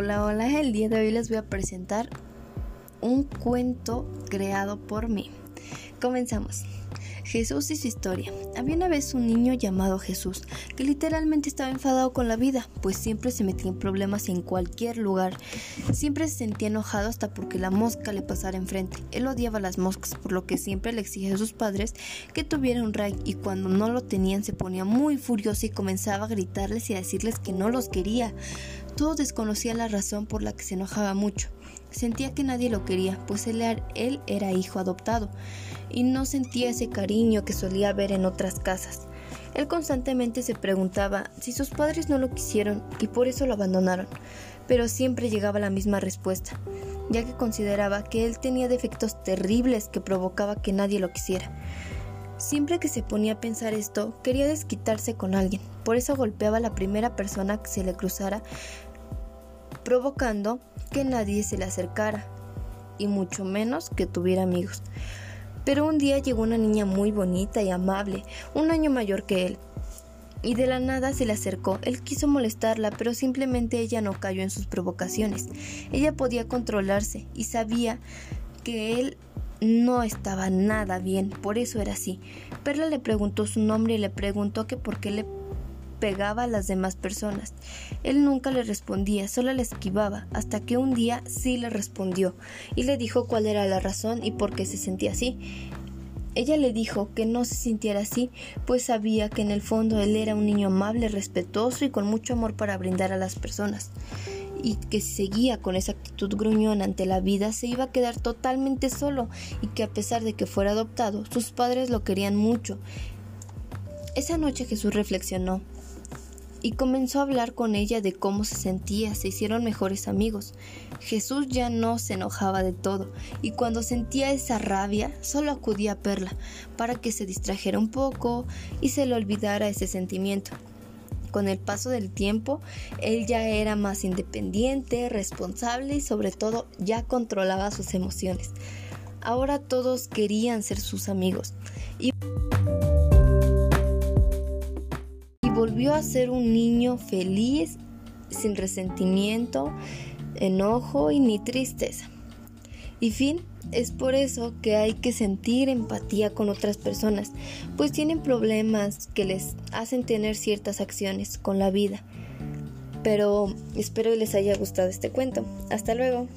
Hola, hola, el día de hoy les voy a presentar un cuento creado por mí. Comenzamos. Jesús y su historia. Había una vez un niño llamado Jesús, que literalmente estaba enfadado con la vida, pues siempre se metía en problemas en cualquier lugar. Siempre se sentía enojado hasta porque la mosca le pasara enfrente. Él odiaba las moscas, por lo que siempre le exigía a sus padres que tuviera un rey, y cuando no lo tenían se ponía muy furioso y comenzaba a gritarles y a decirles que no los quería. Todos desconocían la razón por la que se enojaba mucho. Sentía que nadie lo quería, pues él, era hijo adoptado, y no sentía ese cariño que solía ver en otras casas. Él constantemente se preguntaba si sus padres no lo quisieron y por eso lo abandonaron, pero siempre llegaba la misma respuesta, ya que consideraba que él tenía defectos terribles que provocaba que nadie lo quisiera. Siempre que se ponía a pensar esto, quería desquitarse con alguien, por eso golpeaba a la primera persona que se le cruzara provocando que nadie se le acercara y mucho menos que tuviera amigos. Pero un día llegó una niña muy bonita y amable, un año mayor que él, y de la nada se le acercó. Él quiso molestarla, pero simplemente ella no cayó en sus provocaciones. Ella podía controlarse y sabía que él no estaba nada bien, por eso era así. Perla le preguntó su nombre y le preguntó que por qué le pegaba a las demás personas. Él nunca le respondía, solo le esquivaba, hasta que un día sí le respondió y le dijo cuál era la razón y por qué se sentía así. Ella le dijo que no se sintiera así, pues sabía que en el fondo él era un niño amable, respetuoso y con mucho amor para brindar a las personas, y que si seguía con esa actitud gruñona ante la vida se iba a quedar totalmente solo, y que a pesar de que fuera adoptado, sus padres lo querían mucho. Esa noche Jesús reflexionó y comenzó a hablar con ella de cómo se sentía, se hicieron mejores amigos. Jesús ya no se enojaba de todo y cuando sentía esa rabia solo acudía a Perla para que se distrajera un poco y se le olvidara ese sentimiento. Con el paso del tiempo, él ya era más independiente, responsable y sobre todo ya controlaba sus emociones. Ahora todos querían ser sus amigos. Y volvió a ser un niño feliz, sin resentimiento, enojo y ni tristeza. Y fin, es por eso que hay que sentir empatía con otras personas, pues tienen problemas que les hacen tener ciertas acciones con la vida. Pero espero les haya gustado este cuento. Hasta luego.